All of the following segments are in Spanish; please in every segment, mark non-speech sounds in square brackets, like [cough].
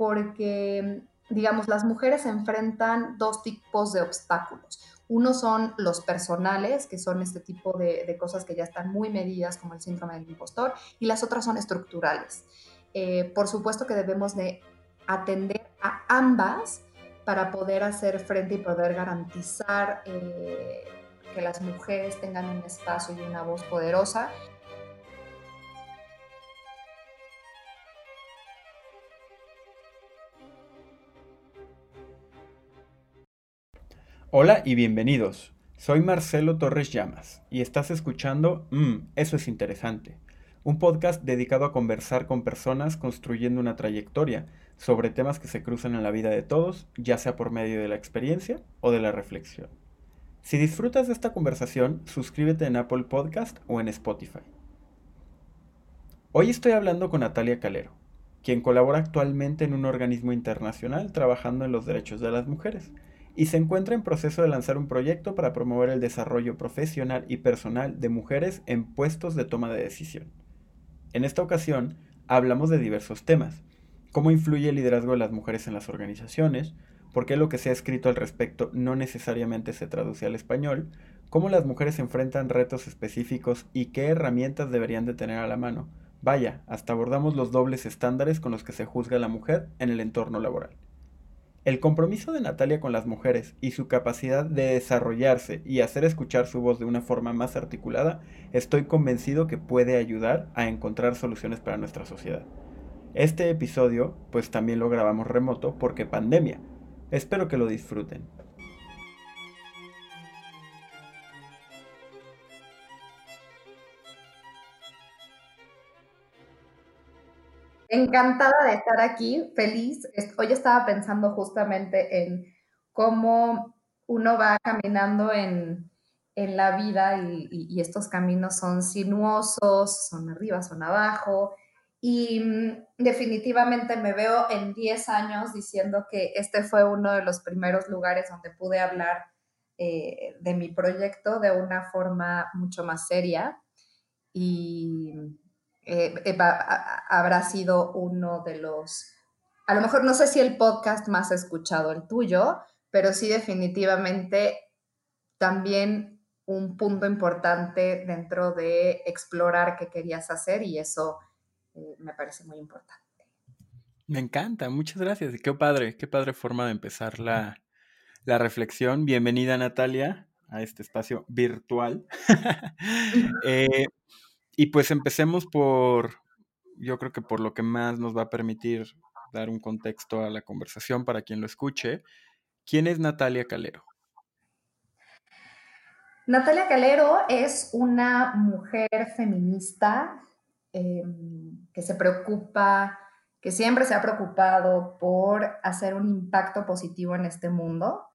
porque, digamos, las mujeres enfrentan dos tipos de obstáculos. Uno son los personales, que son este tipo de, cosas que ya están muy medidas, como el síndrome del impostor, y las otras son estructurales. Eh, por supuesto que debemos de atender a ambas para poder hacer frente y poder garantizar eh, que las mujeres tengan un espacio y una voz poderosa. Hola y bienvenidos. Soy Marcelo Torres Llamas y estás escuchando Mmm, eso es interesante, un podcast dedicado a conversar con personas construyendo una trayectoria sobre temas que se cruzan en la vida de todos, ya sea por medio de la experiencia o de la reflexión. Si disfrutas de esta conversación, suscríbete en Apple Podcast o en Spotify. Hoy estoy hablando con Natalia Calero, quien colabora actualmente en un organismo internacional trabajando en los derechos de las mujeres y se encuentra en proceso de lanzar un proyecto para promover el desarrollo profesional y personal de mujeres en puestos de toma de decisión. En esta ocasión, hablamos de diversos temas, cómo influye el liderazgo de las mujeres en las organizaciones, por qué lo que se ha escrito al respecto no necesariamente se traduce al español, cómo las mujeres enfrentan retos específicos y qué herramientas deberían de tener a la mano. Vaya, hasta abordamos los dobles estándares con los que se juzga a la mujer en el entorno laboral. El compromiso de Natalia con las mujeres y su capacidad de desarrollarse y hacer escuchar su voz de una forma más articulada, estoy convencido que puede ayudar a encontrar soluciones para nuestra sociedad. Este episodio, pues también lo grabamos remoto porque pandemia. Espero que lo disfruten. Encantada de estar aquí, feliz. Hoy estaba pensando justamente en cómo uno va caminando en, la vida y, estos caminos son sinuosos, son arriba, son abajo. Y mm, definitivamente me veo en 10 años diciendo que este fue uno de los primeros lugares donde pude hablar eh, de mi proyecto de una forma mucho más seria. Y eh, eh, habrá sido uno de los, a lo mejor no sé si el podcast más escuchado el tuyo, pero sí definitivamente también un punto importante dentro de explorar qué querías hacer y eso eh, me parece muy importante. Me encanta, muchas gracias. Qué padre, qué padre forma de empezar la, la reflexión. Bienvenida Natalia a este espacio virtual. [laughs] eh, y pues empecemos por, yo creo que por lo que más nos va a permitir dar un contexto a la conversación para quien lo escuche. ¿Quién es Natalia Calero? Natalia Calero es una mujer feminista em, que se preocupa, que siempre se ha preocupado por hacer un impacto positivo en este mundo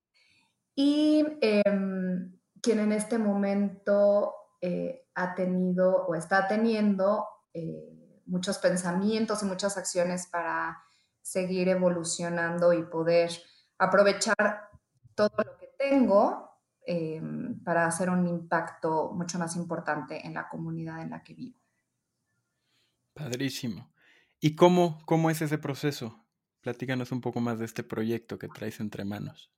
y em, quien en este momento eh, ha tenido o está teniendo eh, muchos pensamientos y muchas acciones para seguir evolucionando y poder aprovechar todo lo que tengo eh, para hacer un impacto mucho más importante en la comunidad en la que vivo. Padrísimo. ¿Y cómo, cómo es ese proceso? Platícanos un poco más de este proyecto que traes entre manos.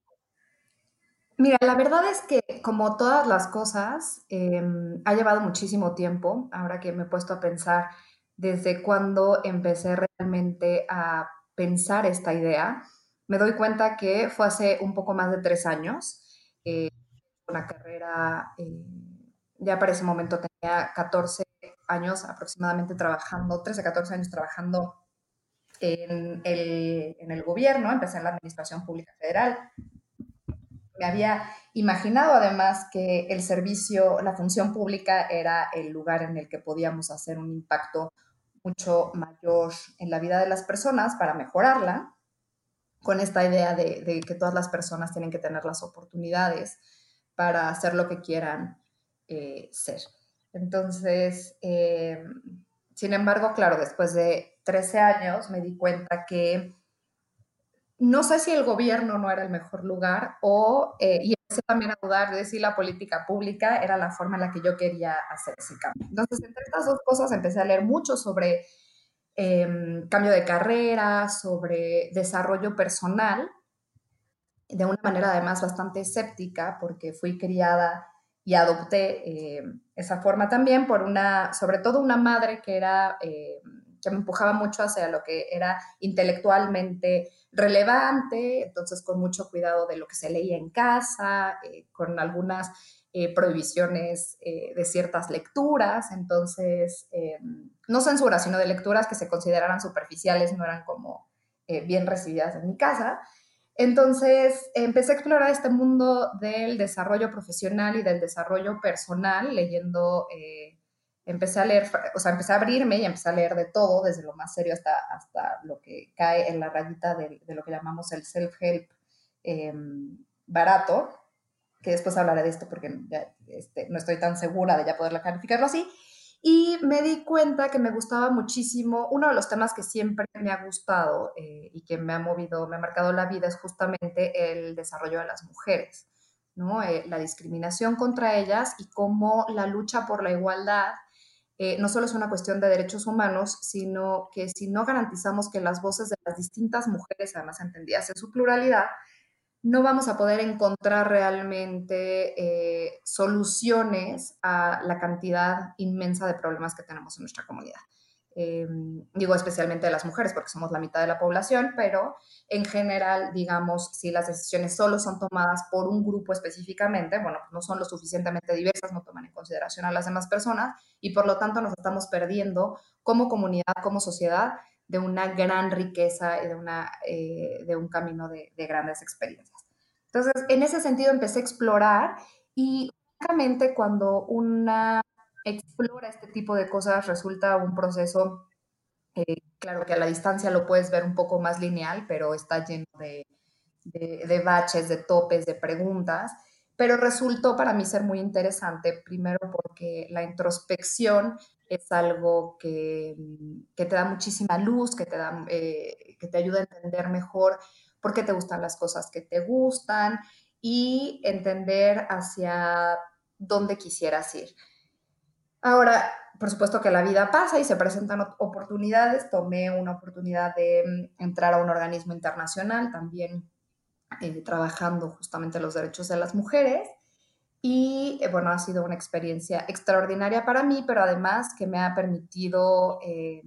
Mira, la verdad es que como todas las cosas, em, ha llevado muchísimo tiempo, ahora que me he puesto a pensar desde cuando empecé realmente a pensar esta idea, me doy cuenta que fue hace un poco más de tres años, eh, una carrera, eh, ya para ese momento tenía 14 años aproximadamente trabajando, 13, 14 años trabajando en el gobierno, empecé en la Administración Pública Federal, me había imaginado además que el servicio, la función pública era el lugar en el que podíamos hacer un impacto mucho mayor en la vida de las personas para mejorarla, con esta idea de, que todas las personas tienen que tener las oportunidades para hacer lo que quieran eh, ser. Entonces, eh, sin embargo, claro, después de 13 años me di cuenta que no sé si el gobierno no era el mejor lugar o, eh, y empecé también a dudar de si la política pública era la forma en la que yo quería hacer ese cambio. Entonces, entre estas dos cosas empecé a leer mucho sobre em, cambio de carrera, sobre desarrollo personal, de una manera además bastante escéptica, porque fui criada y adopté eh, esa forma también por una, sobre todo una madre que era, eh, que me empujaba mucho hacia lo que era intelectualmente relevante, entonces con mucho cuidado de lo que se leía en casa, eh, con algunas prohibiciones de ciertas lecturas, entonces no censura, sino de lecturas que se consideraran superficiales, no eran como bien recibidas en mi casa. Entonces empecé a explorar este mundo del desarrollo profesional y del desarrollo personal, leyendo, eh, empecé a leer, o sea, empecé a abrirme y empecé a leer de todo, desde lo más serio hasta, hasta lo que cae en la rayita de, lo que llamamos el self-help em, barato, que después hablaré de esto porque este, no estoy tan segura de ya poderla calificarlo así. Y me di cuenta que me gustaba muchísimo, uno de los temas que siempre me ha gustado eh, y que me ha movido, me ha marcado la vida es justamente el desarrollo de las mujeres, ¿no? Eh, la discriminación contra ellas y cómo la lucha por la igualdad eh, no solo es una cuestión de derechos humanos, sino que si no garantizamos que las voces de las distintas mujeres, además entendidas en su pluralidad, no vamos a poder encontrar realmente eh, soluciones a la cantidad inmensa de problemas que tenemos en nuestra comunidad. Em, digo especialmente de las mujeres porque somos la mitad de la población, pero en general, digamos, si las decisiones solo son tomadas por un grupo específicamente, bueno, no son lo suficientemente diversas, no toman en consideración a las demás personas y por lo tanto nos estamos perdiendo como comunidad, como sociedad, de una gran riqueza y de, una, eh, de un camino de, grandes experiencias. Entonces, en ese sentido empecé a explorar y cuando una explora este tipo de cosas resulta un proceso, eh, claro que a la distancia lo puedes ver un poco más lineal, pero está lleno de, de baches, de topes, de preguntas pero resultó para mí ser muy interesante, primero porque la introspección es algo que, que, te da muchísima luz, que te, da, eh, que te ayuda a entender mejor por qué te gustan las cosas que te gustan y entender hacia dónde quisieras ir. Ahora, por supuesto que la vida pasa y se presentan oportunidades. Tomé una oportunidad de mm, entrar a un organismo internacional, también eh, trabajando justamente los derechos de las mujeres. Y eh, bueno, ha sido una experiencia extraordinaria para mí, pero además que me ha permitido eh,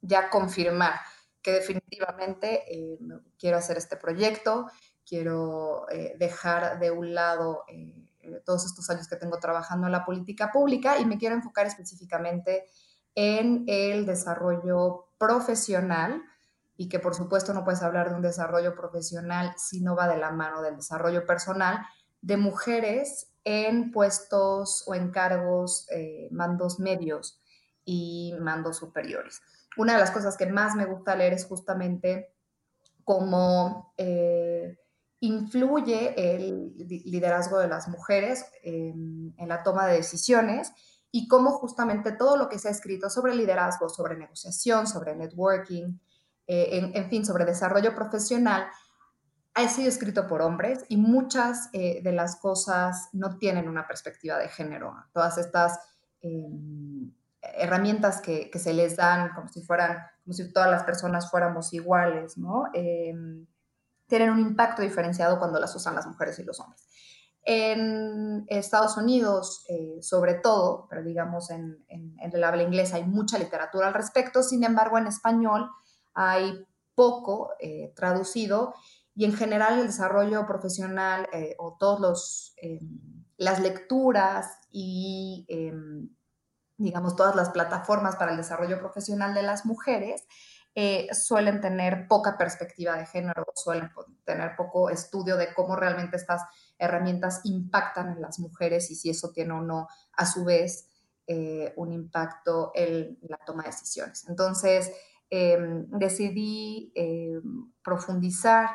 ya confirmar que definitivamente quiero hacer este proyecto, quiero dejar de un lado todos estos años que tengo trabajando en la política pública y me quiero enfocar específicamente en el desarrollo profesional y que por supuesto no puedes hablar de un desarrollo profesional si no va de la mano del desarrollo personal de mujeres en puestos o en cargos, eh, mandos medios y mandos superiores. Una de las cosas que más me gusta leer es justamente cómo eh, influye el liderazgo de las mujeres en la toma de decisiones y cómo justamente todo lo que se ha escrito sobre liderazgo, sobre negociación, sobre networking, eh, en, fin, sobre desarrollo profesional, ha sido escrito por hombres y muchas eh, de las cosas no tienen una perspectiva de género. Todas estas em, herramientas que, se les dan como si fueran, como si todas las personas fuéramos iguales, ¿no? Em, tienen un impacto diferenciado cuando las usan las mujeres y los hombres. En Estados Unidos, eh, sobre todo, pero digamos en, en, el habla inglesa hay mucha literatura al respecto, sin embargo en español hay poco eh, traducido y en general el desarrollo profesional eh, o todas eh, las lecturas y, em, digamos, todas las plataformas para el desarrollo profesional de las mujeres eh, suelen tener poca perspectiva de género, suelen tener poco estudio de cómo realmente estas herramientas impactan en las mujeres y si eso tiene o no, a su vez, un impacto en la toma de decisiones. Entonces, em, decidí em, profundizar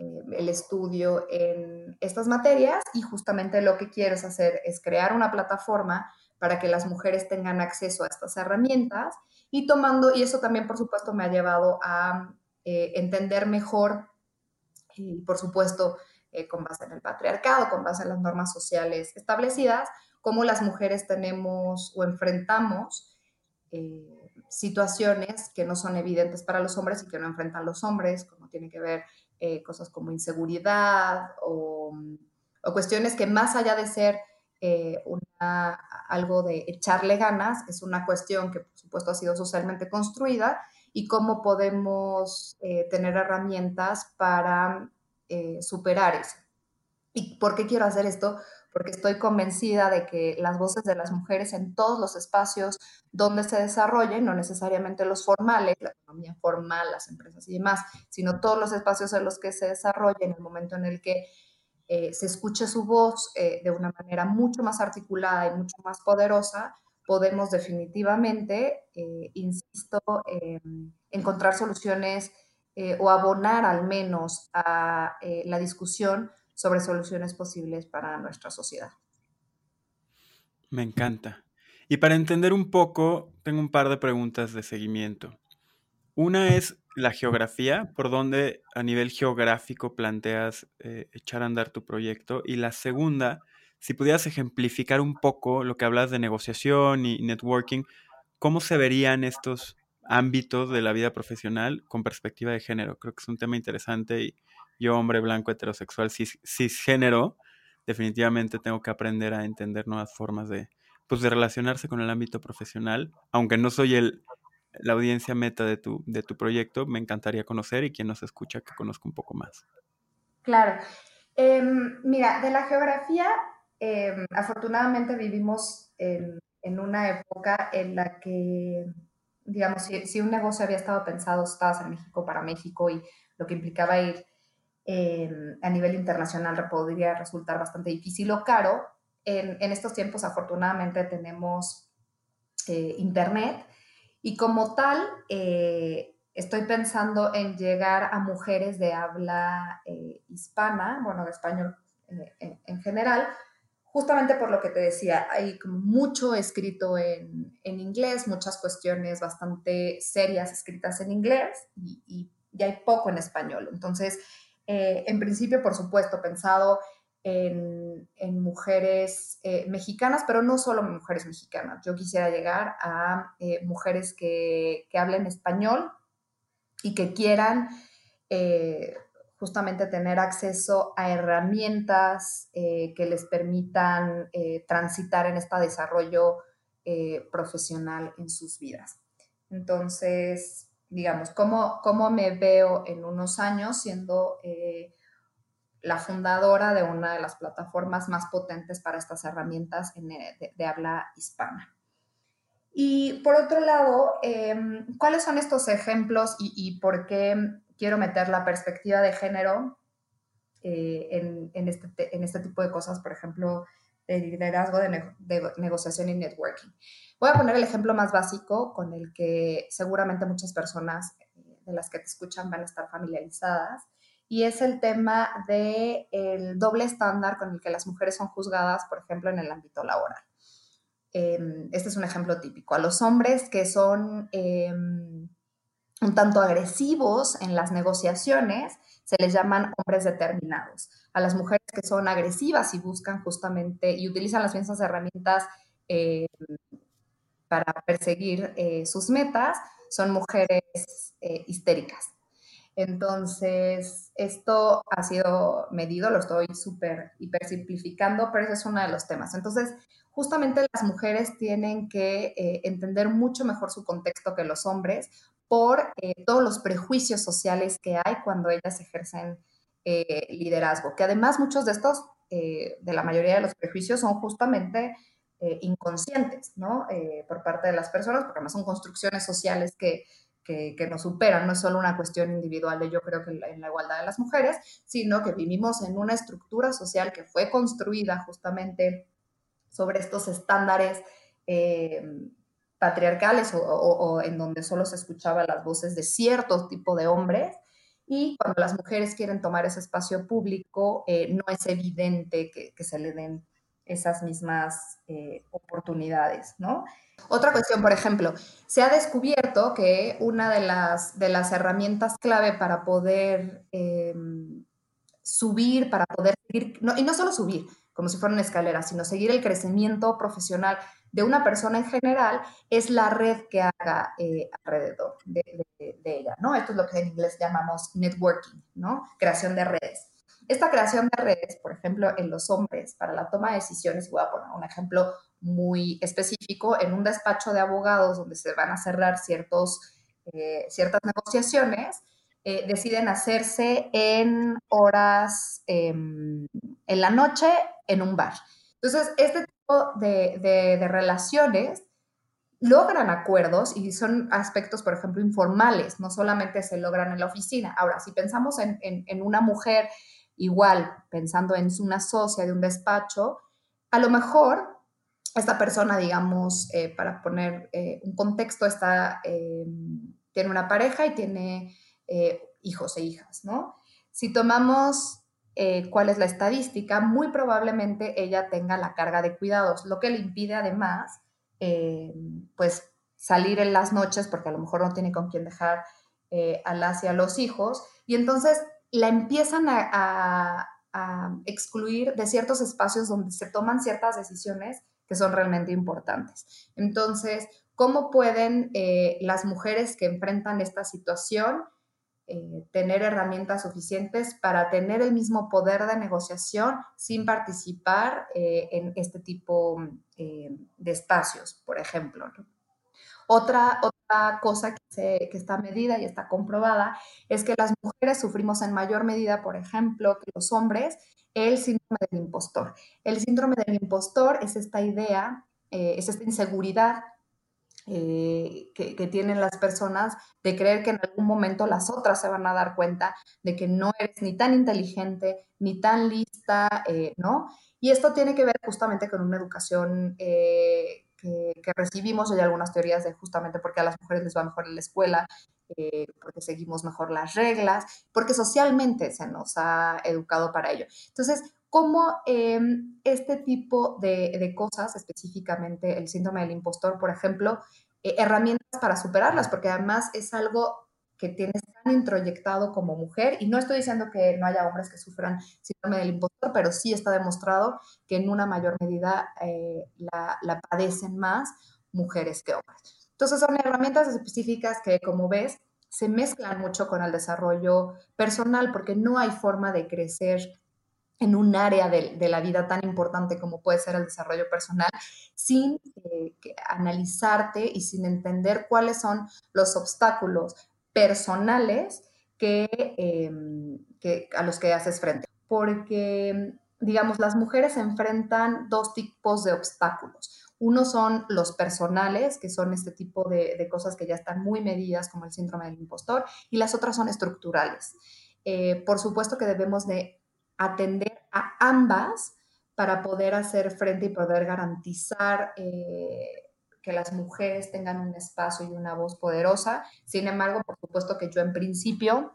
eh, el estudio en estas materias y justamente lo que quiero es hacer es crear una plataforma para que las mujeres tengan acceso a estas herramientas y tomando, y eso también por supuesto me ha llevado a eh, entender mejor y por supuesto eh, con base en el patriarcado, con base en las normas sociales establecidas, cómo las mujeres tenemos o enfrentamos situaciones que no son evidentes para los hombres y que no enfrentan los hombres, como tiene que ver eh, cosas como inseguridad o, o, cuestiones que más allá de ser eh, algo de echarle ganas, es una cuestión que por supuesto ha sido socialmente construida y cómo podemos eh, tener herramientas para eh, superar eso. ¿Y por qué quiero hacer esto? Porque estoy convencida de que las voces de las mujeres en todos los espacios donde se desarrollen, no necesariamente los formales, la economía formal, las empresas y demás, sino todos los espacios en los que se desarrollen, en el momento en el que eh, se escuche su voz eh, de una manera mucho más articulada y mucho más poderosa, podemos definitivamente, eh, insisto, encontrar soluciones o abonar al menos a la discusión sobre soluciones posibles para nuestra sociedad. Me encanta. Y para entender un poco, tengo un par de preguntas de seguimiento. Una es la geografía, por donde a nivel geográfico planteas eh, echar a andar tu proyecto. Y la segunda, si pudieras ejemplificar un poco lo que hablas de negociación y networking, ¿cómo se verían estos ámbitos de la vida profesional con perspectiva de género? Creo que es un tema interesante y yo, hombre blanco, heterosexual, cis, cisgénero, definitivamente tengo que aprender a entender nuevas formas de, pues, de relacionarse con el ámbito profesional, aunque no soy el la audiencia meta de tu, de tu proyecto, me encantaría conocer y quien nos escucha que conozca un poco más. Claro. Em, mira, de la geografía, em, afortunadamente vivimos en, una época en la que, digamos, si, un negocio había estado pensado, estabas en México para México y lo que implicaba ir em, a nivel internacional podría resultar bastante difícil o caro. En, en estos tiempos, afortunadamente, tenemos eh, Internet y como tal, eh, estoy pensando en llegar a mujeres de habla eh, hispana, bueno, de español eh, en, general, justamente por lo que te decía, hay mucho escrito en, inglés, muchas cuestiones bastante serias escritas en inglés y, y, y hay poco en español. Entonces, en principio, por supuesto, pensado en, mujeres eh, mexicanas, pero no solo mujeres mexicanas. Yo quisiera llegar a eh, mujeres que, hablen español y que quieran eh, justamente tener acceso a herramientas que les permitan transitar en este desarrollo profesional en sus vidas. Entonces, digamos, ¿cómo, cómo me veo en unos años siendo la fundadora de una de las plataformas más potentes para estas herramientas eh, de, habla hispana. Y por otro lado, em, ¿cuáles son estos ejemplos y, por qué quiero meter la perspectiva de género eh, este en, este, tipo de cosas, por ejemplo, de liderazgo, de, de, negociación y networking? Voy a poner el ejemplo más básico con el que seguramente muchas personas eh, de las que te escuchan van a estar familiarizadas y es el tema del el doble estándar con el que las mujeres son juzgadas, por ejemplo, en el ámbito laboral. Em, este es un ejemplo típico. A los hombres que son em, un tanto agresivos en las negociaciones, se les llaman hombres determinados. A las mujeres que son agresivas y buscan justamente y utilizan las mismas herramientas em, para perseguir eh, sus metas, son mujeres eh, histéricas. Entonces, esto ha sido medido, lo estoy súper hiper simplificando, pero ese es uno de los temas. Entonces, justamente las mujeres tienen que eh, entender mucho mejor su contexto que los hombres por eh, todos los prejuicios sociales que hay cuando ellas ejercen eh, liderazgo, que además muchos de estos, de la mayoría de los prejuicios, son justamente inconscientes, ¿no? por parte de las personas, porque además son construcciones sociales que que, nos superan. No es solo una cuestión individual de yo creo que en la igualdad de las mujeres, sino que vivimos en una estructura social que fue construida justamente sobre estos estándares eh, patriarcales o, en donde solo se escuchaban las voces de cierto tipo de hombres. Y cuando las mujeres quieren tomar ese espacio público, eh, no es evidente que, que, se le den esas mismas eh, oportunidades, ¿no? Otra cuestión, por ejemplo, se ha descubierto que una de las, de las herramientas clave para poder em, subir, para poder seguir, y no solo subir, como si fuera una escalera, sino seguir el crecimiento profesional de una persona en general es la red que haga eh, alrededor de, ella, ¿no? Esto es lo que en inglés llamamos networking, ¿no? Creación de redes. Esta creación de redes, por ejemplo, en los hombres, para la toma de decisiones, voy a poner un ejemplo muy específico, en un despacho de abogados donde se van a cerrar ciertos, eh, ciertas negociaciones, eh, deciden hacerse en horas, em, en la noche, en un bar. Entonces, este tipo de, relaciones logran acuerdos y son aspectos, por ejemplo, informales, no solamente se logran en la oficina. Ahora, si pensamos en, una mujer igual, pensando en una socia de un despacho, a lo mejor esta persona, digamos, eh, para poner eh, un contexto, está, em, tiene una pareja y tiene eh, hijos e hijas, ¿no? Si tomamos cuál es la estadística, muy probablemente ella tenga la carga de cuidados, lo que le impide además, eh, pues, salir en las noches porque a lo mejor no tiene con quién dejar a las y a los hijos, y entonces la empiezan a, excluir de ciertos espacios donde se toman ciertas decisiones que son realmente importantes. Entonces, ¿cómo pueden las mujeres que enfrentan esta situación eh, tener herramientas suficientes para tener el mismo poder de negociación sin participar eh, en este tipo eh, de espacios, por ejemplo. Otra, otra cosa que, que, está medida y está comprobada es que las mujeres sufrimos en mayor medida, por ejemplo, que los hombres, el síndrome del impostor. El síndrome del impostor es esta idea, es esta inseguridad eh, que, tienen las personas de creer que en algún momento las otras se van a dar cuenta de que no eres ni tan inteligente, ni tan lista, eh, ¿no? Y esto tiene que ver justamente con una educación eh, que, recibimos. Hay algunas teorías de justamente porque a las mujeres les va mejor en la escuela, porque seguimos mejor las reglas, porque socialmente se nos ha educado para ello. Entonces, cómo em, este tipo de, cosas, específicamente el síndrome del impostor, por ejemplo, eh, herramientas para superarlas, porque además es algo que tienes tan introyectado como mujer, y no estoy diciendo que no haya hombres que sufran síndrome del impostor, pero sí está demostrado que en una mayor medida eh, la, la padecen más mujeres que hombres. Entonces son herramientas específicas que, como ves, se mezclan mucho con el desarrollo personal, porque no hay forma de crecer en un área de, la vida tan importante como puede ser el desarrollo personal, sin eh, analizarte y sin entender cuáles son los obstáculos personales em, que, a los que haces frente. Porque, digamos, las mujeres enfrentan dos tipos de obstáculos. Uno son los personales, que son este tipo de, cosas que ya están muy medidas, como el síndrome del impostor, y las otras son estructurales. Eh, por supuesto que debemos de atender a ambas para poder hacer frente y poder garantizar eh, que las mujeres tengan un espacio y una voz poderosa. Sin embargo, por supuesto que yo en principio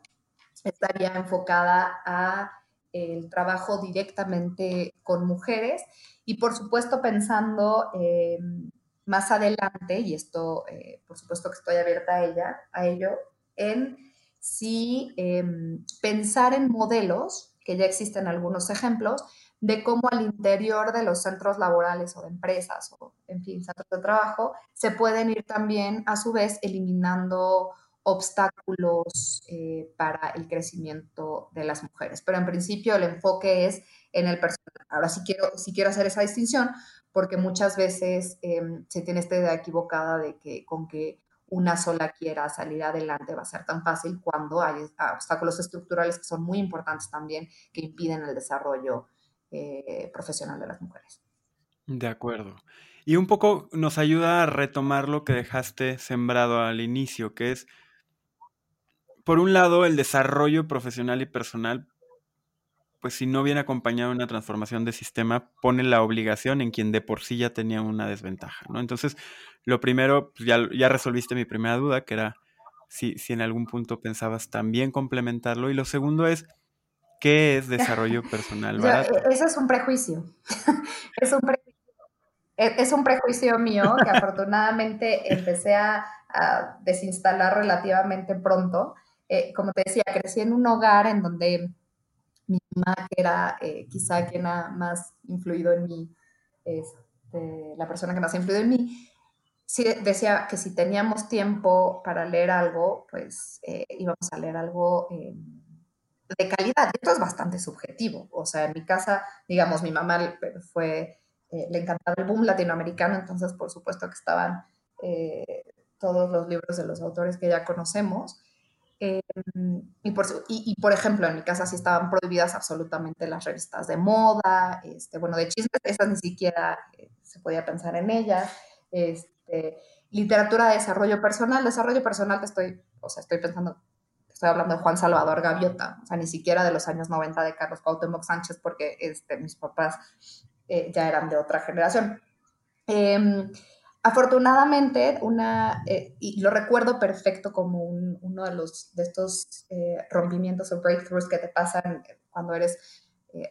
estaría enfocada a el trabajo directamente con mujeres y por supuesto pensando eh, más adelante, y esto eh, por supuesto que estoy abierta a ella, a ello, en si em, pensar en modelos que ya existen algunos ejemplos, de cómo al interior de los centros laborales o de empresas o, en fin, centros de trabajo, se pueden ir también, a su vez, eliminando obstáculos eh, para el crecimiento de las mujeres. Pero en principio el enfoque es en el personal. Ahora sí quiero, sí quiero hacer esa distinción porque muchas veces em, se tiene esta idea equivocada de que con que una sola quiera salir adelante va a ser tan fácil cuando hay obstáculos estructurales que son muy importantes también, que impiden el desarrollo eh, profesional de las mujeres. De acuerdo. Y un poco nos ayuda a retomar lo que dejaste sembrado al inicio, que es, por un lado, el desarrollo profesional y personal pues si no viene acompañado de una transformación de sistema, pone la obligación en quien de por sí ya tenía una desventaja, ¿no? Entonces, lo primero, pues ya, ya resolviste mi primera duda, que era si, si en algún punto pensabas también complementarlo. Y lo segundo es, ¿qué es desarrollo [laughs] personal barato? E, ese es un prejuicio. [laughs] es, un prejuicio. E, es un prejuicio mío que afortunadamente empecé a, desinstalar relativamente pronto. Eh, como te decía, crecí en un hogar en donde mi mamá, que era eh, quien ha más influido en mí, este, la persona que más ha influido en mí, sí decía que si teníamos tiempo para leer algo, pues eh, íbamos a leer algo de calidad. Esto es bastante subjetivo. O sea, en mi casa, digamos, mi mamá fue, eh, le encantaba el boom latinoamericano, entonces por supuesto que estaban todos los libros de los autores que ya conocemos. y, por, y, por, ejemplo, en mi casa sí estaban prohibidas absolutamente las revistas de moda, este, bueno, de chismes, esas ni siquiera se podía pensar en ellas. Este, literatura de desarrollo personal. Desarrollo personal estoy, o sea, estoy pensando, estoy hablando de Juan Salvador Gaviota, o sea, ni siquiera de los años 90 de Carlos Cuauhtémoc Sánchez, porque este, mis papás eh, ya eran de otra generación. Em, afortunadamente, una, eh, y lo recuerdo perfecto como uno de, los, de estos eh, rompimientos o breakthroughs que te pasan cuando eres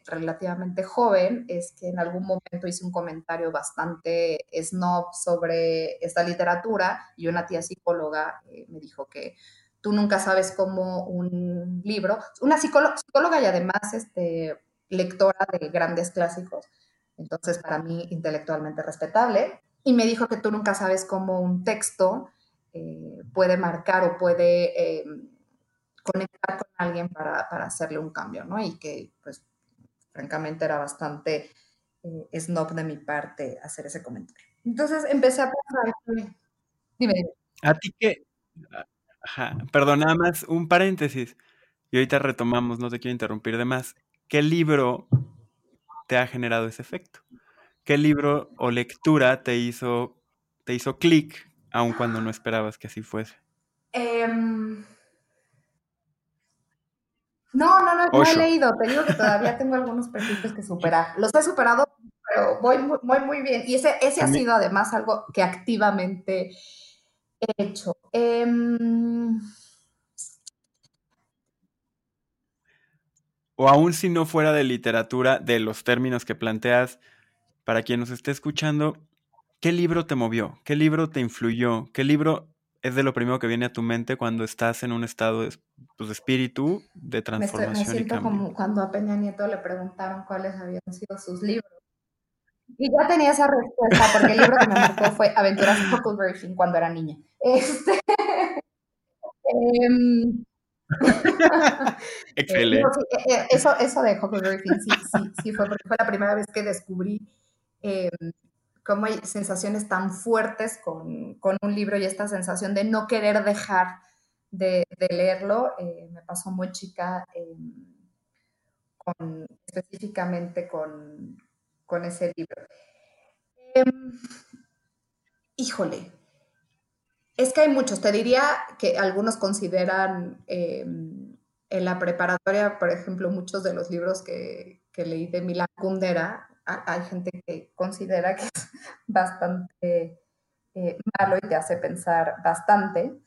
relativamente joven, es que en algún momento hice un comentario bastante snob sobre esta literatura y una tía psicóloga me dijo que tú nunca sabes cómo un libro, una psicóloga, y además este, lectora de grandes clásicos, entonces para mí intelectualmente respetable, y me dijo que tú nunca sabes cómo un texto eh, puede marcar o puede conectar con alguien para, para, hacerle un cambio, ¿no? Y que pues francamente era bastante eh, snob de mi parte hacer ese comentario. Entonces empecé a pensar, dime. A ti que, ajá, perdón, nada más un paréntesis, y ahorita retomamos, no te quiero interrumpir de más. ¿Qué libro te ha generado ese efecto? ¿Qué libro o lectura te hizo, te hizo clic, aun cuando no esperabas que así fuese? Eh, no, no, no, no he leído. Te digo que todavía tengo algunos perfectos que superar. Los he superado, pero voy muy, muy, bien. Y ese, ese ha sido además algo que activamente hecho. Em, o aún si no fuera de literatura, de los términos que planteas, para quien nos esté escuchando, ¿qué libro te movió? ¿Qué libro te influyó? ¿Qué libro es de lo primero que viene a tu mente cuando estás en un estado de, pues, espíritu de transformación. Me, siento como cuando a Peña Nieto le preguntaron cuáles habían sido sus libros. Y ya tenía esa respuesta, porque el libro que me marcó fue Aventuras de Huckleberry Finn cuando era niña. Este, [laughs] em, [laughs] Excelente. Eh, eh, eso, eso de Huckleberry Finn sí, sí, sí fue, porque fue la primera vez que descubrí em, cómo hay sensaciones tan fuertes con, un libro y esta sensación de no querer dejar de, leerlo, eh, me pasó muy chica específicamente con, ese libro. Em, híjole, es que hay muchos, te diría que algunos consideran em, en la preparatoria, por ejemplo, muchos de los libros que, leí de Milan Kundera, hay gente que considera que es [laughs] bastante eh, malo y te hace pensar bastante.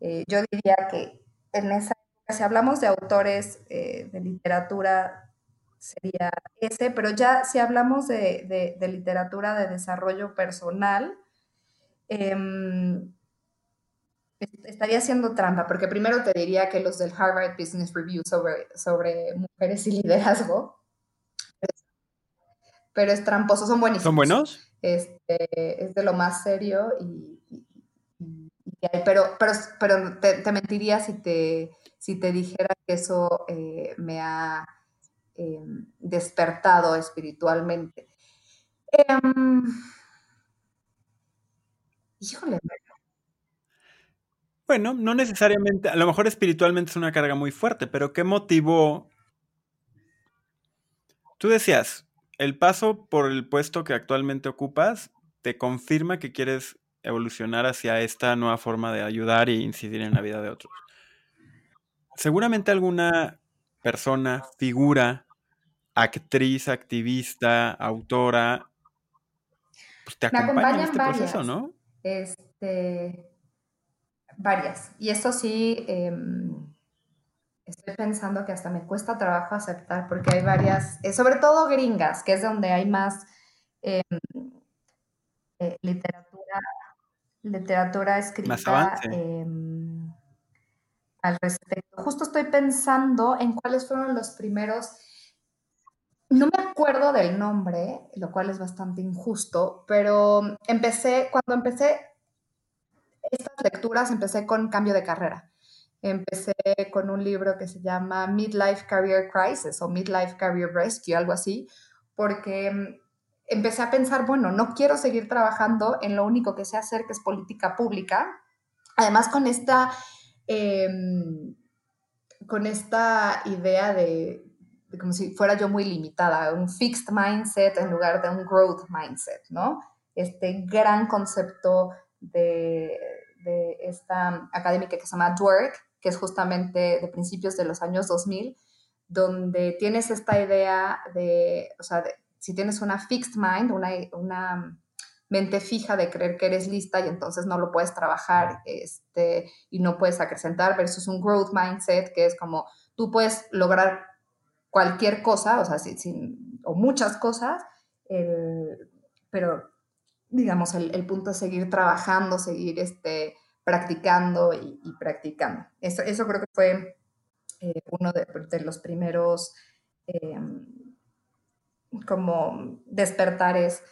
Eh, yo diría que en esa si hablamos de autores eh, de literatura, sería ese, pero ya si hablamos de, literatura de desarrollo personal, em, estaría haciendo trampa, porque primero te diría que los del Harvard Business Review sobre, sobre mujeres y liderazgo, pero es tramposo, son buenísimos. ¿Son buenos? Este, es de lo más serio y, pero, pero, pero te, mentiría si te, si te dijera que eso eh, me ha em, despertado espiritualmente. Em, híjole. Bueno, no necesariamente, a lo mejor espiritualmente es una carga muy fuerte, pero ¿qué motivó? Tú decías, el paso por el puesto que actualmente ocupas te confirma que quieres evolucionar hacia esta nueva forma de ayudar e incidir en la vida de otros. Seguramente alguna persona, figura, actriz, activista, autora, pues te acompaña en este proceso, ¿no? Este, varias. Y eso sí, em, estoy pensando que hasta me cuesta trabajo aceptar porque hay varias, eh, sobre todo gringas, que es donde hay más em, eh, literatura, literatura escrita al respecto. Justo estoy pensando en cuáles fueron los primeros no me acuerdo del nombre, lo cual es bastante injusto, pero empecé, cuando empecé estas lecturas, empecé con cambio de carrera. Empecé con un libro que se llama Midlife Career Crisis o Midlife Career Rescue, algo así, porque mm, empecé a pensar, bueno, no quiero seguir trabajando en lo único que sé hacer, que es política pública. Además, con esta, em, con esta idea de, como si fuera yo muy limitada, un fixed mindset en lugar de un growth mindset, ¿no? Este gran concepto de, de esta académica que se llama Dwork, que es justamente de principios de los años 2000, donde tienes esta idea de, o sea, si tienes una fixed mind, una, una mente fija de creer que eres lista y entonces no lo puedes trabajar este, y no puedes acrecentar versus un growth mindset que es como tú puedes lograr cualquier cosa, o sea, o muchas cosas, pero digamos, el, punto es seguir trabajando, seguir este, practicando y, practicando. Eso, eso, creo que fue eh, uno de, los primeros em, como despertares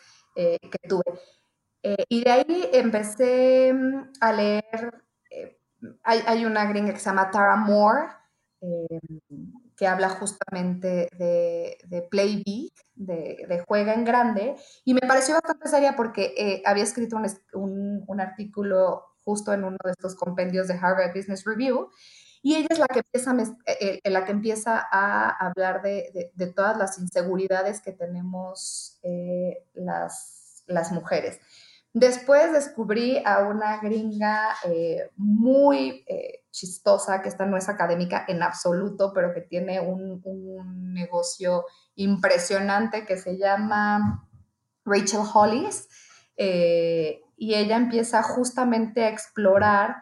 eh, que tuve. Eh, y de ahí empecé mm, a leer, hay, hay, una gringa que se llama Tara Moore, em, que habla justamente de, de Play Big, de, de, Juega en Grande, y me pareció bastante seria porque eh, había escrito un, un, un, artículo justo en uno de estos compendios de Harvard Business Review, y ella es la que empieza, eh, eh, a hablar de, todas las inseguridades que tenemos las, las mujeres. Después descubrí a una gringa muy chistosa, que esta no es académica en absoluto, pero que tiene un, negocio impresionante que se llama Rachel Hollis. Eh, y ella empieza justamente a explorar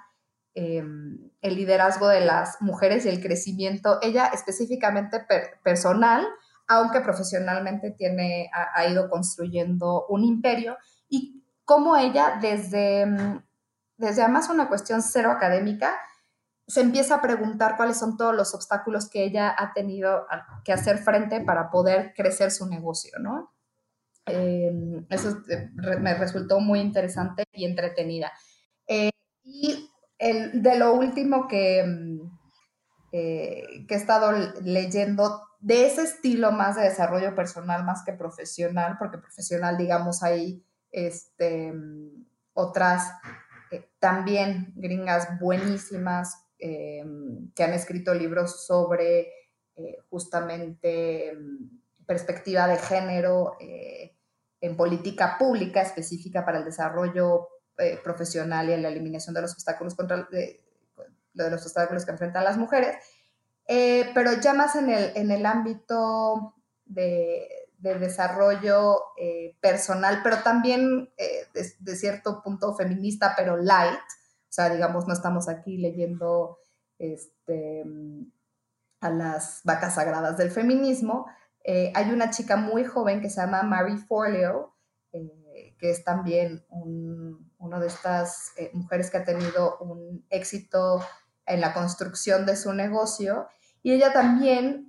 em, el liderazgo de las mujeres y el crecimiento, ella específicamente personal, aunque profesionalmente tiene, ha, ido construyendo un imperio, y cómo ella desde, desde además una cuestión cero académica, se empieza a preguntar cuáles son todos los obstáculos que ella ha tenido que hacer frente para poder crecer su negocio, ¿no? Eh, eso eh, me resultó muy interesante y entretenida. Eh, y el, de lo último que, que he estado leyendo, de ese estilo más de desarrollo personal, más que profesional, porque profesional, digamos, hay este, otras también gringas buenísimas eh, que han escrito libros sobre eh, justamente mm, perspectiva de género eh, en política pública específica para el desarrollo profesional y la eliminación de los obstáculos contra los obstáculos que enfrentan las mujeres, pero ya más en el, en el ámbito de, de desarrollo personal, pero también de, de, cierto punto feminista, pero light, o sea, digamos, no estamos aquí leyendo este, a las vacas sagradas del feminismo. Eh, hay una chica muy joven que se llama Mary Forleo, eh, que es también una de estas eh, mujeres que ha tenido un éxito en la construcción de su negocio. Y ella también,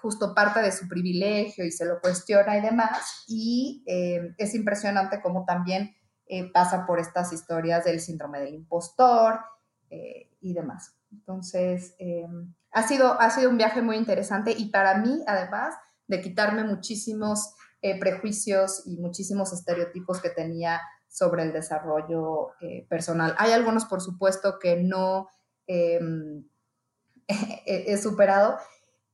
justo parte de su privilegio y se lo cuestiona y demás. Y es impresionante cómo también eh, pasa por estas historias del síndrome del impostor eh, y demás. Entonces, eh, ha, sido, ha sido un viaje muy interesante y para mí, además, de quitarme muchísimos prejuicios y muchísimos estereotipos que tenía sobre el desarrollo personal. Hay algunos, por supuesto, que no em, [laughs] he superado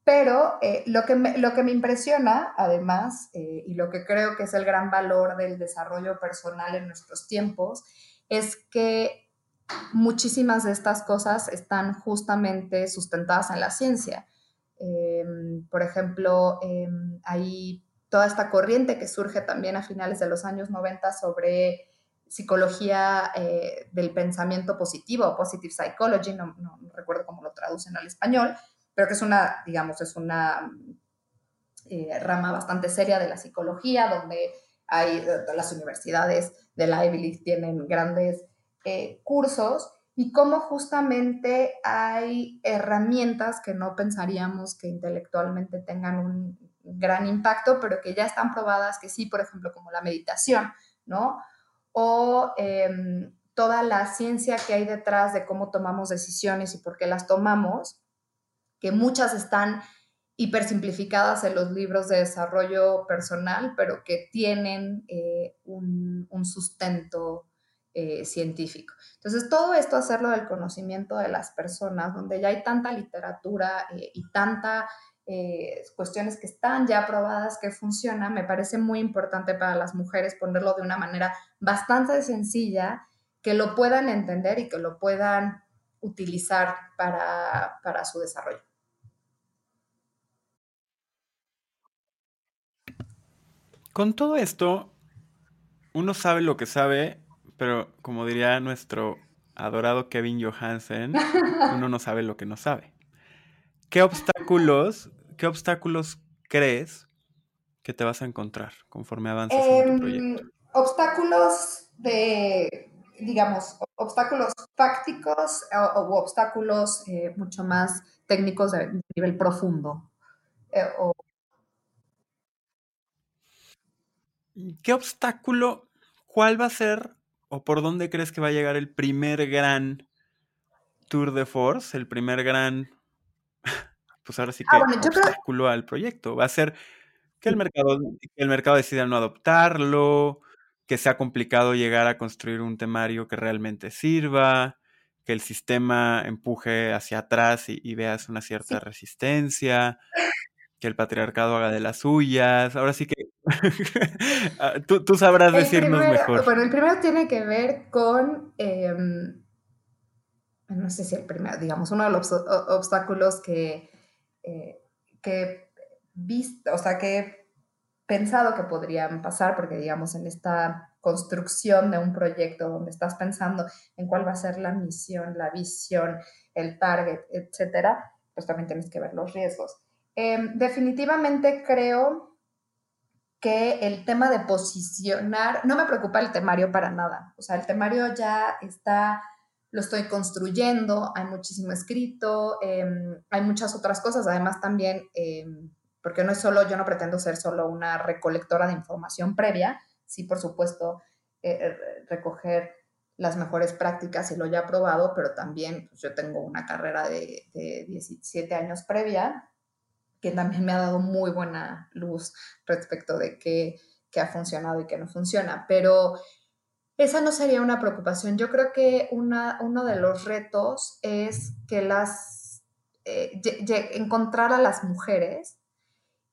pero eh, lo, que me, lo que me impresiona, además, eh, y lo que creo que es el gran valor del desarrollo personal en nuestros tiempos, es que muchísimas de estas cosas están justamente sustentadas en la ciencia. Em, por ejemplo, em, hay toda esta corriente que surge también a finales de los años 90 sobre psicología eh, del pensamiento positivo, positive psychology, no, recuerdo cómo lo traducen al español, pero que es una, digamos, es una eh, rama bastante seria de la psicología, donde hay las universidades de la Ivy League tienen grandes eh, cursos y cómo justamente hay herramientas que no pensaríamos que intelectualmente tengan un gran impacto, pero que ya están probadas que sí, por ejemplo, como la meditación, ¿no? O em, toda la ciencia que hay detrás de cómo tomamos decisiones y por qué las tomamos, que muchas están hipersimplificadas en los libros de desarrollo personal, pero que tienen eh, un, sustento eh, científico. Entonces, todo esto hacerlo del conocimiento de las personas, donde ya hay tanta literatura eh, y tanta cuestiones que están ya probadas que funcionan, me parece muy importante para las mujeres ponerlo de una manera bastante sencilla, que lo puedan entender y que lo puedan utilizar para, para su desarrollo. Con todo esto, uno sabe lo que sabe, pero como diría nuestro adorado Kevin Johansen, [laughs] uno no sabe lo que no sabe. ¿Qué obstáculos, qué obstáculos crees que te vas a encontrar conforme avances en tu em, proyecto? Obstáculos de, digamos, obstáculos prácticos o, obstáculos eh, mucho más técnicos de nivel profundo. Eh, o ¿Qué obstáculo, cuál va a ser o por dónde crees que va a llegar el primer gran tour de force, el primer gran, pues ahora sí ah, que obstáculo al proyecto? Va a ser que el mercado, que el mercado decida no adoptarlo, que sea complicado llegar a construir un temario que realmente sirva, que el sistema empuje hacia atrás y, veas una cierta resistencia, que el patriarcado haga de las suyas. Ahora sí que [laughs] Ah, tú, sabrás decirnos mejor. Bueno, el primero tiene que ver con, em, no sé si el primero, digamos, uno de los obstáculos que, eh, que visto, o sea, que he pensado que podrían pasar, porque digamos, en esta construcción de un proyecto donde estás pensando en cuál va a ser la misión, la visión, el target, etcétera, pues también tienes que ver los riesgos. Em, definitivamente creo que el tema de posicionar, no me preocupa el temario para nada, o sea, el temario ya está, lo estoy construyendo, hay muchísimo escrito, em, hay muchas otras cosas, además también, em, porque no es solo, yo no pretendo ser solo una recolectora de información previa, sí, por supuesto, eh, eh, recoger las mejores prácticas y lo ya probado, pero también pues, yo tengo una carrera de, de 17 años previa, que también me ha dado muy buena luz respecto de qué, ha funcionado y qué no funciona. Pero esa no sería una preocupación. Yo creo que una, uno de los retos es que las, eh, encontrar a las mujeres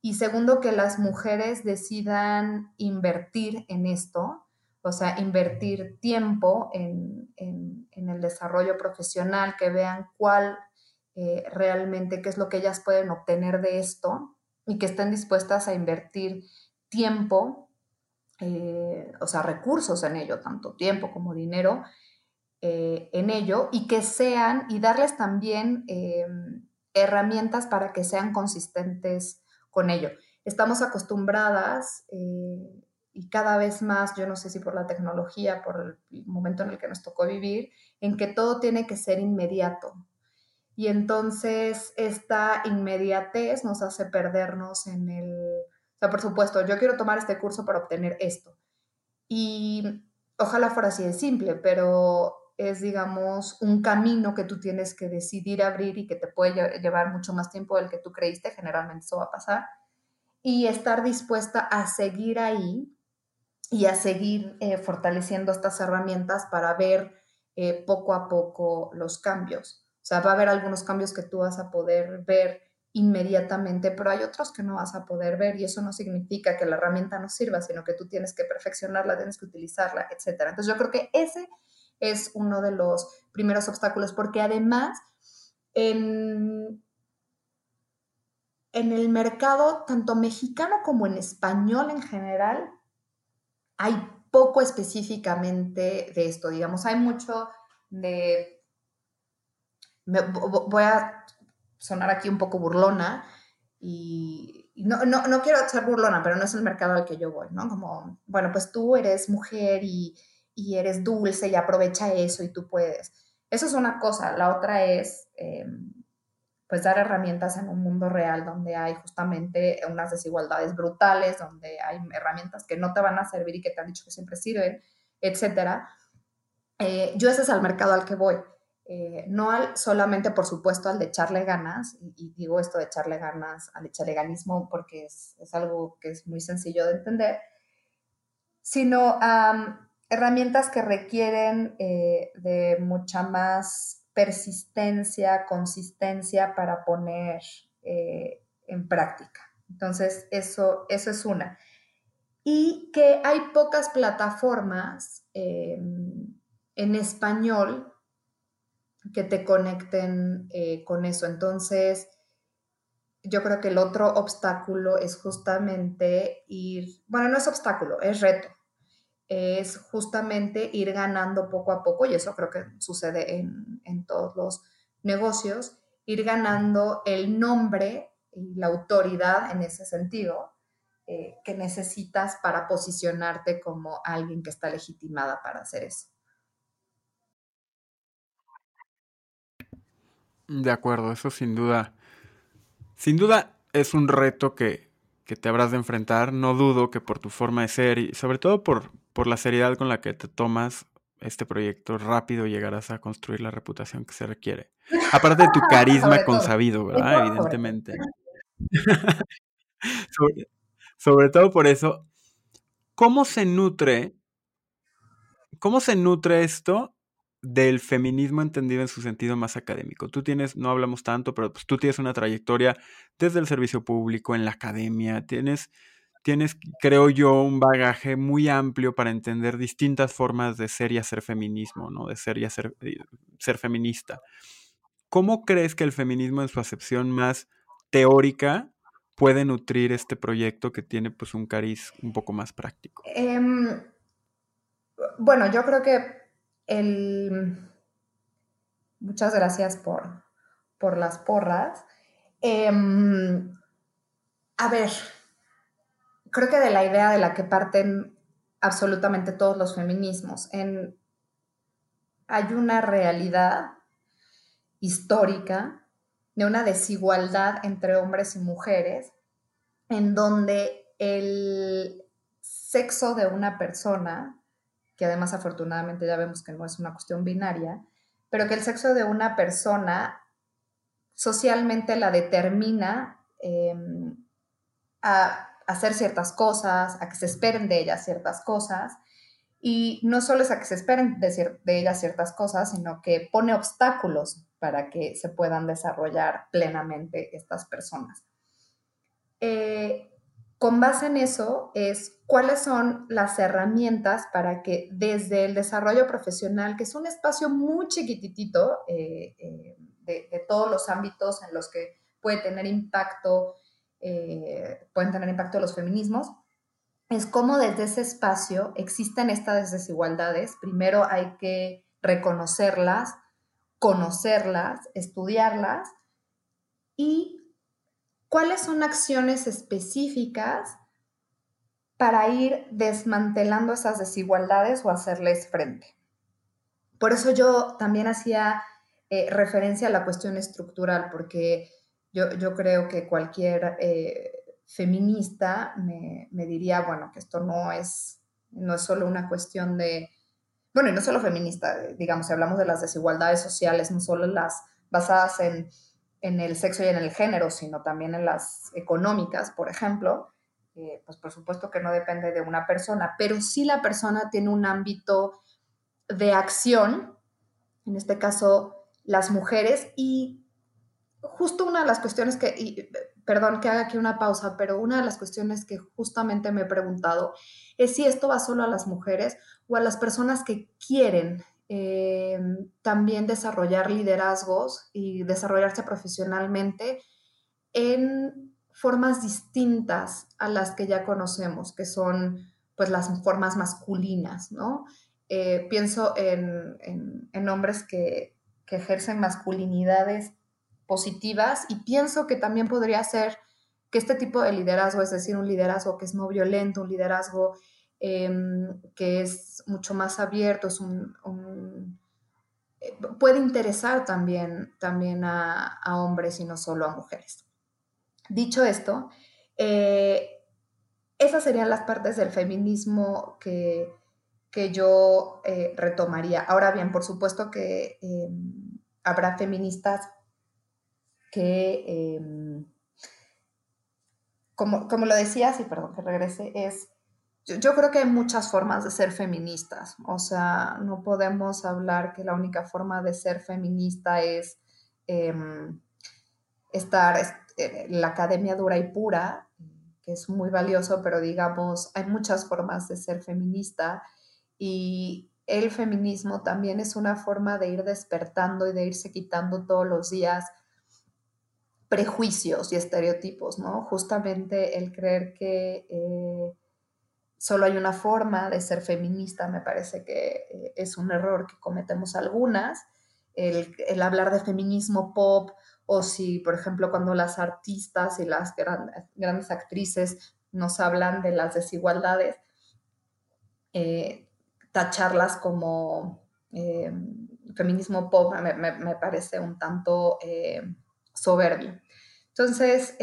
y segundo, que las mujeres decidan invertir en esto, o sea, invertir tiempo en, en el desarrollo profesional, que vean cuál eh, realmente qué es lo que ellas pueden obtener de esto y que estén dispuestas a invertir tiempo, eh, o sea, recursos en ello, tanto tiempo como dinero eh, en ello, y que sean, y darles también herramientas para que sean consistentes con ello. Estamos acostumbradas y cada vez más, yo no sé si por la tecnología, por el momento en el que nos tocó vivir, en que todo tiene que ser inmediato. Y entonces esta inmediatez nos hace perdernos en el, sea, por supuesto, yo quiero tomar este curso para obtener esto. Y ojalá fuera así de simple, pero es, digamos, un camino que tú tienes que decidir abrir y que te puede llevar mucho más tiempo del que tú creíste, generalmente eso va a pasar, y estar dispuesta a seguir ahí y a seguir eh, fortaleciendo estas herramientas para ver eh, poco a poco los cambios. O sea, va a haber algunos cambios que tú vas a poder ver inmediatamente, pero hay otros que no vas a poder ver y eso no significa que la herramienta no sirva, sino que tú tienes que perfeccionarla, tienes que utilizarla, etc. Entonces yo creo que ese es uno de los primeros obstáculos, porque además en, en el mercado, tanto mexicano como en español en general, hay poco específicamente de esto, digamos, hay mucho de voy a sonar aquí un poco burlona y, no, no, no, quiero ser burlona, pero no es el mercado al que yo voy, ¿no? Como, bueno, pues tú eres mujer y, y eres dulce y aprovecha eso y tú puedes. Eso es una cosa. La otra es, em, pues dar herramientas en un mundo real donde hay justamente unas desigualdades brutales, donde hay herramientas que no te van a servir y que te han dicho que siempre sirven, etcétera. Eh, yo ese es al mercado al que voy. Eh, no solamente, por supuesto, al de echarle ganas, y, digo esto de echarle ganas al echaleganismo porque es, es, algo que es muy sencillo de entender, sino herramientas que requieren eh, de mucha más persistencia, consistencia para poner eh, en práctica. Entonces, eso, eso es una. Y que hay pocas plataformas en español que te conecten eh, con eso. Entonces, yo creo que el otro obstáculo es justamente ir, bueno, no es obstáculo, es reto, es justamente ir ganando poco a poco, y eso creo que sucede en, todos los negocios, ir ganando el nombre y la autoridad en ese sentido eh, que necesitas para posicionarte como alguien que está legitimada para hacer eso. De acuerdo, eso sin duda. Sin duda es un reto que, te habrás de enfrentar. No dudo que por tu forma de ser y sobre todo por, por la seriedad con la que te tomas este proyecto, rápido llegarás a construir la reputación que se requiere. Aparte de tu [laughs] carisma consabido, ¿verdad? Evidentemente. [laughs] sobre, todo por eso, ¿cómo se nutre? ¿Cómo se nutre esto del feminismo entendido en su sentido más académico. Tú tienes, no hablamos tanto, pero pues, tú tienes una trayectoria desde el servicio público, en la academia, tienes, tienes, creo yo, un bagaje muy amplio para entender distintas formas de ser y hacer feminismo, ¿no? De ser y hacer, eh, ser feminista. ¿Cómo crees que el feminismo en su acepción más teórica puede nutrir este proyecto que tiene pues un cariz un poco más práctico? Em, bueno, yo creo que Muchas gracias por, por las porras. Em, a ver, creo que de la idea de la que parten absolutamente todos los feminismos, hay una realidad histórica de una desigualdad entre hombres y mujeres, en donde el sexo de una persona que además afortunadamente ya vemos que no es una cuestión binaria, pero que el sexo de una persona socialmente la determina em, a hacer ciertas cosas, a que se esperen de ella ciertas cosas, y no solo es a que se esperen de, de ella ciertas cosas, sino que pone obstáculos para que se puedan desarrollar plenamente estas personas. Eh, con base en eso es cuáles son las herramientas para que desde el desarrollo profesional, que es un espacio muy chiquititito eh, eh, de, todos los ámbitos en los que puede tener impacto, eh, pueden tener impacto los feminismos, es cómo desde ese espacio existen estas desigualdades. Primero hay que reconocerlas, conocerlas, estudiarlas y cuáles son acciones específicas para ir desmantelando esas desigualdades o hacerles frente. Por eso yo también hacía eh, referencia a la cuestión estructural, porque yo, creo que cualquier eh, feminista me, diría, bueno, que esto no es, no es solo una cuestión de, bueno, y no solo feminista, digamos, si hablamos de las desigualdades sociales, no solo las basadas en en el sexo y en el género, sino también en las económicas, por ejemplo, eh, pues por supuesto que no depende de una persona, pero sí la persona tiene un ámbito de acción, en este caso las mujeres, y justo una de las cuestiones que, perdón que haga aquí una pausa, pero una de las cuestiones que justamente me he preguntado es si esto va solo a las mujeres o a las personas que quieren eh, también desarrollar liderazgos y desarrollarse profesionalmente en formas distintas a las que ya conocemos, que son pues las formas masculinas, ¿no? Eh, pienso en, en, hombres que, que, ejercen masculinidades positivas y pienso que también podría ser que este tipo de liderazgo, es decir, un liderazgo que es no violento, un liderazgo Em, que es mucho más abierto, un, puede interesar también, también a, hombres y no solo a mujeres. Dicho esto, eh, esas serían las partes del feminismo que, que yo eh, retomaría. Ahora bien, por supuesto que em, habrá feministas que, em, como, como, lo decías, y perdón que regrese, es yo, creo que hay muchas formas de ser feministas. O sea, no podemos hablar que la única forma de ser feminista es em, estar en la academia dura y pura, que es muy valioso, pero digamos, hay muchas formas de ser feminista y el feminismo también es una forma de ir despertando y de irse quitando todos los días prejuicios y estereotipos, ¿no? Justamente el creer que... Eh, solo hay una forma de ser feminista, me parece que eh, es un error que cometemos algunas, el, hablar de feminismo pop o si, por ejemplo, cuando las artistas y las grandes actrices nos hablan de las desigualdades, eh, tacharlas como eh, feminismo pop me, parece un tanto soberbio. Entonces,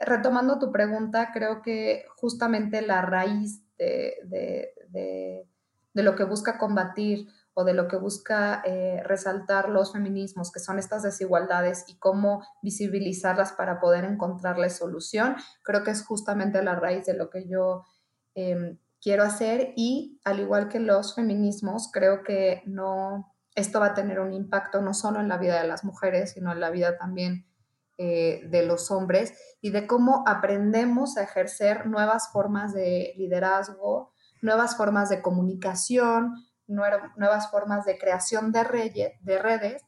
retomando tu pregunta, creo que justamente la raíz de, lo que busca combatir o de lo que busca eh, resaltar los feminismos, que son estas desigualdades y cómo visibilizarlas para poder encontrarle solución, creo que es justamente la raíz de lo que yo em, quiero hacer. Y al igual que los feminismos, creo que no, esto va a tener un impacto no solo en la vida de las mujeres, sino en la vida también eh, de los hombres y de cómo aprendemos a ejercer nuevas formas de liderazgo, nuevas formas de comunicación, nuevas formas de creación de, de redes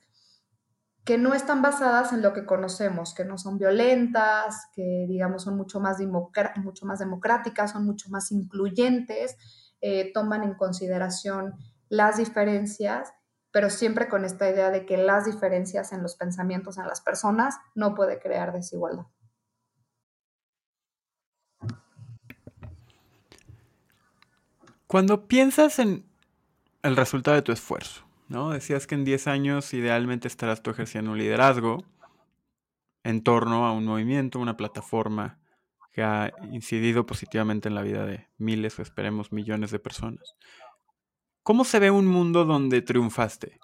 que no están basadas en lo que conocemos, que no son violentas, que digamos son mucho más, mucho más democráticas, son mucho más incluyentes, eh, toman en consideración las diferencias pero siempre con esta idea de que las diferencias en los pensamientos en las personas no puede crear desigualdad. Cuando piensas en el resultado de tu esfuerzo, ¿no? Decías que en 10 años idealmente estarás tú ejerciendo un liderazgo en torno a un movimiento, una plataforma que ha incidido positivamente en la vida de miles o esperemos millones de personas. ¿Cómo se ve un mundo donde triunfaste?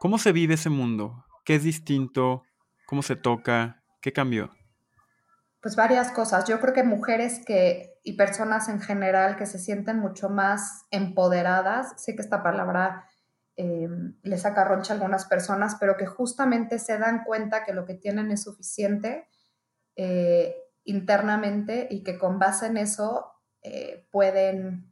¿Cómo se vive ese mundo? ¿Qué es distinto? ¿Cómo se toca? ¿Qué cambió? Pues varias cosas. Yo creo que mujeres que y personas en general que se sienten mucho más empoderadas, sé que esta palabra eh, les saca roncha a algunas personas, pero que justamente se dan cuenta que lo que tienen es suficiente eh, internamente y que con base en eso eh, pueden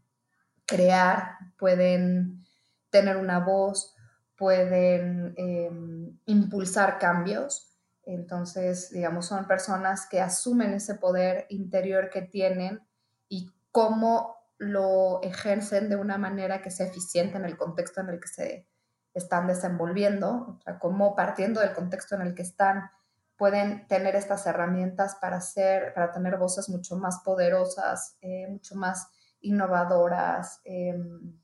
crear, pueden tener una voz, pueden em, impulsar cambios. Entonces, digamos, son personas que asumen ese poder interior que tienen y cómo lo ejercen de una manera que sea eficiente en el contexto en el que se están desenvolviendo, o sea, cómo partiendo del contexto en el que están pueden tener estas herramientas para hacer, para tener voces mucho más poderosas, eh, mucho más innovadoras, em,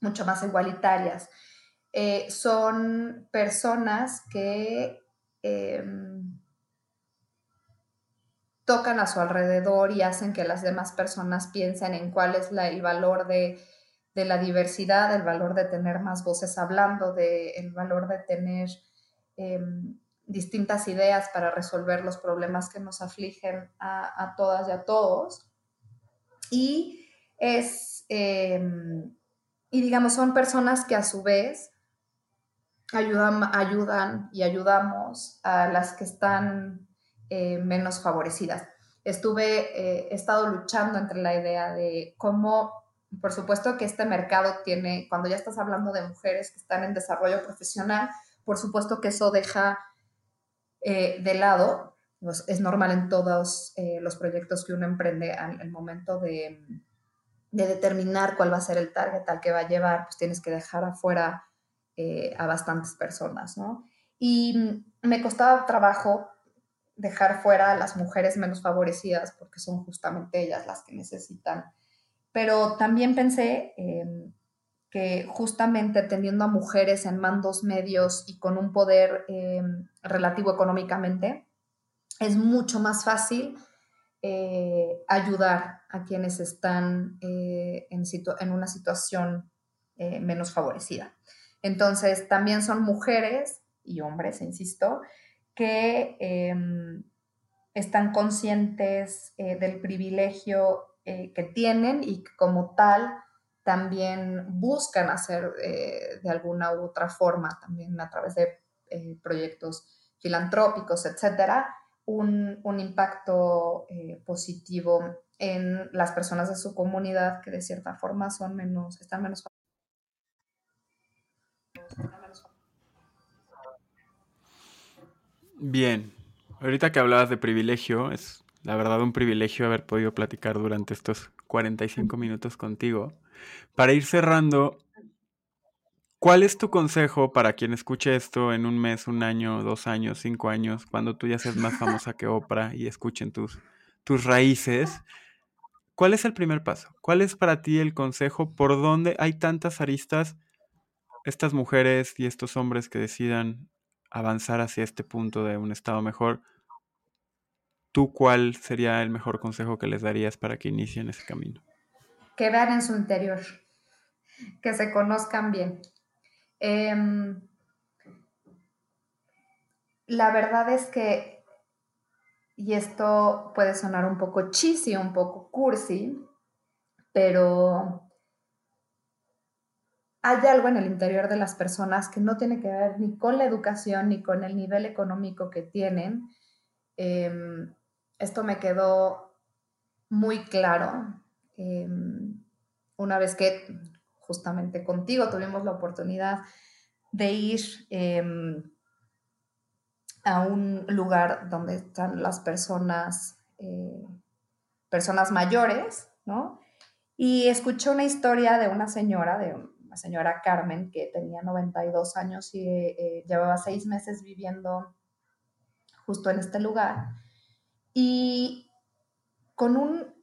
mucho más igualitarias. Eh, son personas que em, tocan a su alrededor y hacen que las demás personas piensen en cuál es el valor de, la diversidad, el valor de tener más voces hablando, el valor de tener em, distintas ideas para resolver los problemas que nos afligen a, a todas y a todos. Y es, em, y digamos, son personas que a su vez ayudan, ayudan y ayudamos a las que están eh, menos favorecidas. Estuve, eh, he estado luchando entre la idea de cómo, por supuesto que este mercado tiene, cuando ya estás hablando de mujeres que están en desarrollo profesional, por supuesto que eso deja eh, de lado, pues, es normal en todos los proyectos que uno emprende al momento de, de determinar cuál va a ser el target al que va a llevar, pues tienes que dejar afuera eh, a bastantes personas, ¿no? Y me costaba trabajo dejar fuera a las mujeres menos favorecidas porque son justamente ellas las que necesitan. Pero también pensé em, que justamente teniendo a mujeres en mandos medios y con un poder eh, relativo económicamente, es mucho más fácil eh, ayudar a quienes están eh, en, en, una situación menos favorecida. Entonces, también son mujeres y hombres, insisto, que em, están conscientes del privilegio que tienen y que como tal también buscan hacer eh, de alguna u otra forma, también a través de eh, proyectos filantrópicos, etcétera, un, impacto eh, positivo en las personas de su comunidad que de cierta forma son menos, están menos Bien, ahorita que hablabas de privilegio, es la verdad un privilegio haber podido platicar durante estos 45 minutos contigo. Para ir cerrando, ¿cuál es tu consejo para quien escuche esto en un mes, un año, dos años, cinco años, cuando tú ya seas más famosa que Oprah y escuchen tus, tus raíces? ¿Cuál es el primer paso? ¿Cuál es para ti el consejo por dónde hay tantas aristas, estas mujeres y estos hombres que decidan avanzar hacia este punto de un estado mejor? ¿Tú cuál sería el mejor consejo que les darías para que inicien ese camino? que vean en su interior, que se conozcan bien. Em, la verdad es que, y esto puede sonar un poco cheesy, un poco cursi, pero hay algo en el interior de las personas que no tiene que ver ni con la educación ni con el nivel económico que tienen. Em, esto me quedó muy claro Em, una vez que justamente contigo tuvimos la oportunidad de ir em, a un lugar donde están las personas, eh, personas mayores, ¿no? Y escuché una historia de una señora, de una señora Carmen, que tenía 92 años y eh, llevaba seis meses viviendo justo en este lugar. Y con un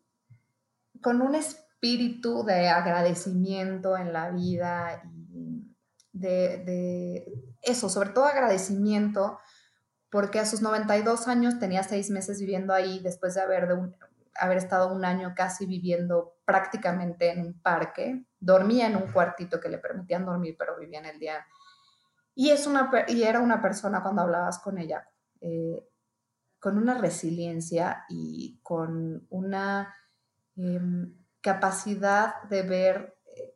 con un espíritu de agradecimiento en la vida y de, eso, sobre todo agradecimiento, porque a sus 92 años tenía seis meses viviendo ahí después de haber, de haber estado un año casi viviendo prácticamente en un parque. Dormía en un cuartito que le permitían dormir, pero vivía en el día. Y, es una, y era una persona cuando hablabas con ella, eh, con una resiliencia y con una Em, capacidad de ver, eh,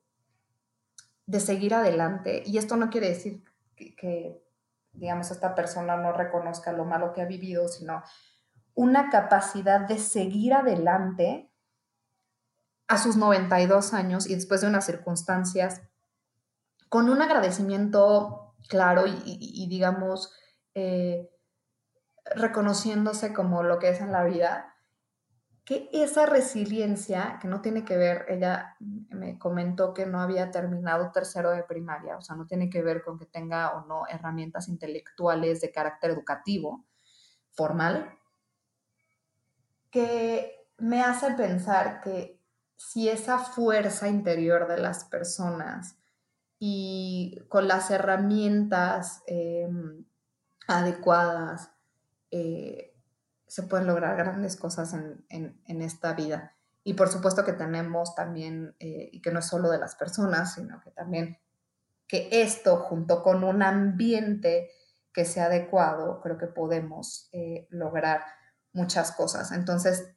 de seguir adelante. Y esto no quiere decir que, digamos, esta persona no reconozca lo malo que ha vivido, sino una capacidad de seguir adelante a sus 92 años y después de unas circunstancias con un agradecimiento claro y, digamos, eh, reconociéndose como lo que es en la vida, que esa resiliencia, que no tiene que ver, ella me comentó que no había terminado tercero de primaria, o sea, no tiene que ver con que tenga o no herramientas intelectuales de carácter educativo, formal, que me hace pensar que si esa fuerza interior de las personas y con las herramientas em, adecuadas, eh, se pueden lograr grandes cosas en, esta vida. Y por supuesto que tenemos también, eh, y que no es solo de las personas, sino que también que esto junto con un ambiente que sea adecuado, creo que podemos eh, lograr muchas cosas. Entonces,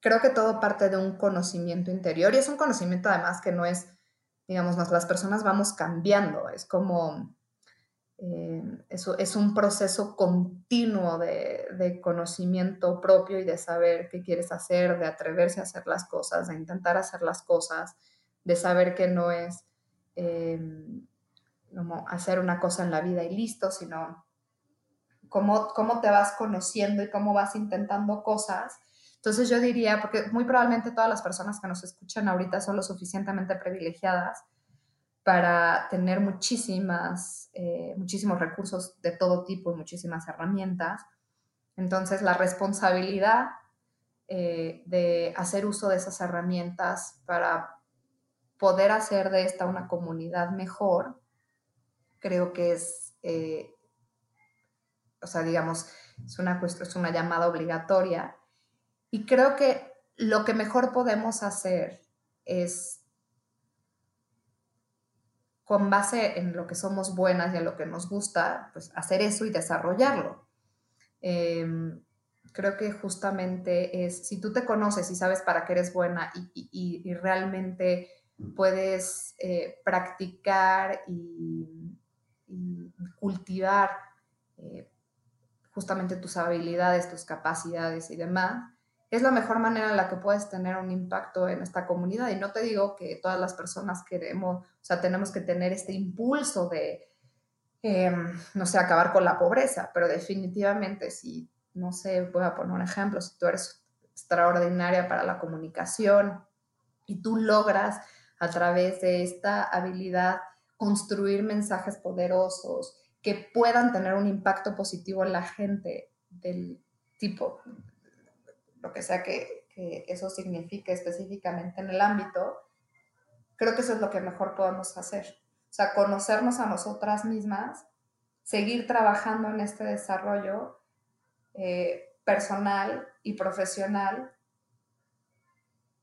creo que todo parte de un conocimiento interior y es un conocimiento además que no es, digamos, las personas vamos cambiando, es como eh, es, un proceso continuo de, conocimiento propio y de saber qué quieres hacer, de atreverse a hacer las cosas, de intentar hacer las cosas, de saber que no es em, como hacer una cosa en la vida y listo, sino cómo, cómo te vas conociendo y cómo vas intentando cosas. Entonces yo diría, porque muy probablemente todas las personas que nos escuchan ahorita son lo suficientemente privilegiadas para tener muchísimas, eh, muchísimos recursos de todo tipo y muchísimas herramientas. Entonces, la responsabilidad eh, de hacer uso de esas herramientas para poder hacer de esta una comunidad mejor, creo que es, eh, o sea, digamos, es una, es una llamada obligatoria. Y creo que lo que mejor podemos hacer es, con base en lo que somos buenas y en lo que nos gusta, pues hacer eso y desarrollarlo. Em, creo que justamente es, si tú te conoces y sabes para qué eres buena y, realmente puedes eh, practicar y, cultivar eh, justamente tus habilidades, tus capacidades y demás, es la mejor manera en la que puedes tener un impacto en esta comunidad. Y no te digo que todas las personas queremos, o sea, tenemos que tener este impulso de, em, no sé, acabar con la pobreza, pero definitivamente si no sé, voy a poner un ejemplo, si tú eres extraordinaria para la comunicación y tú logras a través de esta habilidad construir mensajes poderosos que puedan tener un impacto positivo en la gente del tipo, lo que sea que, que eso signifique específicamente en el ámbito, creo que eso es lo que mejor podemos hacer. O sea, conocernos a nosotras mismas, seguir trabajando en este desarrollo eh, personal y profesional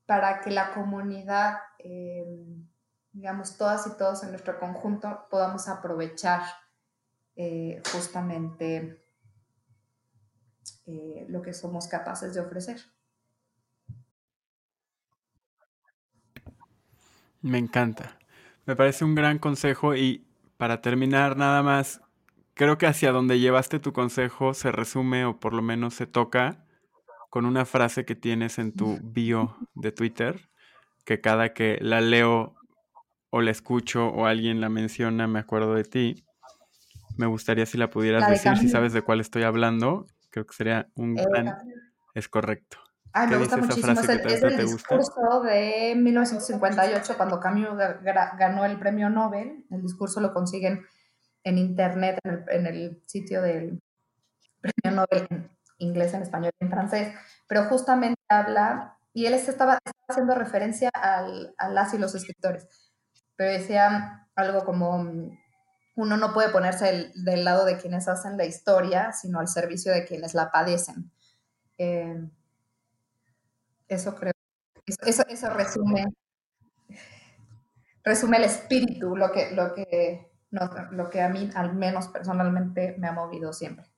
para que la comunidad, eh, digamos, todas y todos en nuestro conjunto podamos aprovechar eh, justamente lo que somos capaces de ofrecer. Me encanta. Me parece un gran consejo y para terminar nada más, creo que hacia donde llevaste tu consejo se resume o por lo menos se toca con una frase que tienes en tu [laughs] bio de Twitter, que cada que la leo o la escucho o alguien la menciona me acuerdo de ti. Me gustaría si la pudieras decir, si sabes de cuál estoy hablando, creo que sería un eh, gran... Es correcto. Ay, me gusta muchísimo. Es el, es el discurso de 1958, cuando Camus ganó el premio Nobel. El discurso lo consiguen en internet, en el, sitio del premio Nobel en inglés, en español y en francés, pero justamente habla, y él estaba, haciendo referencia al, a las y los escritores, pero decía algo como, uno no puede ponerse del lado de quienes hacen la historia, sino al servicio de quienes la padecen. Eh, eso creo, eso, eso resume, resume el espíritu, lo que, lo que no, lo que a mí al menos personalmente me ha movido siempre.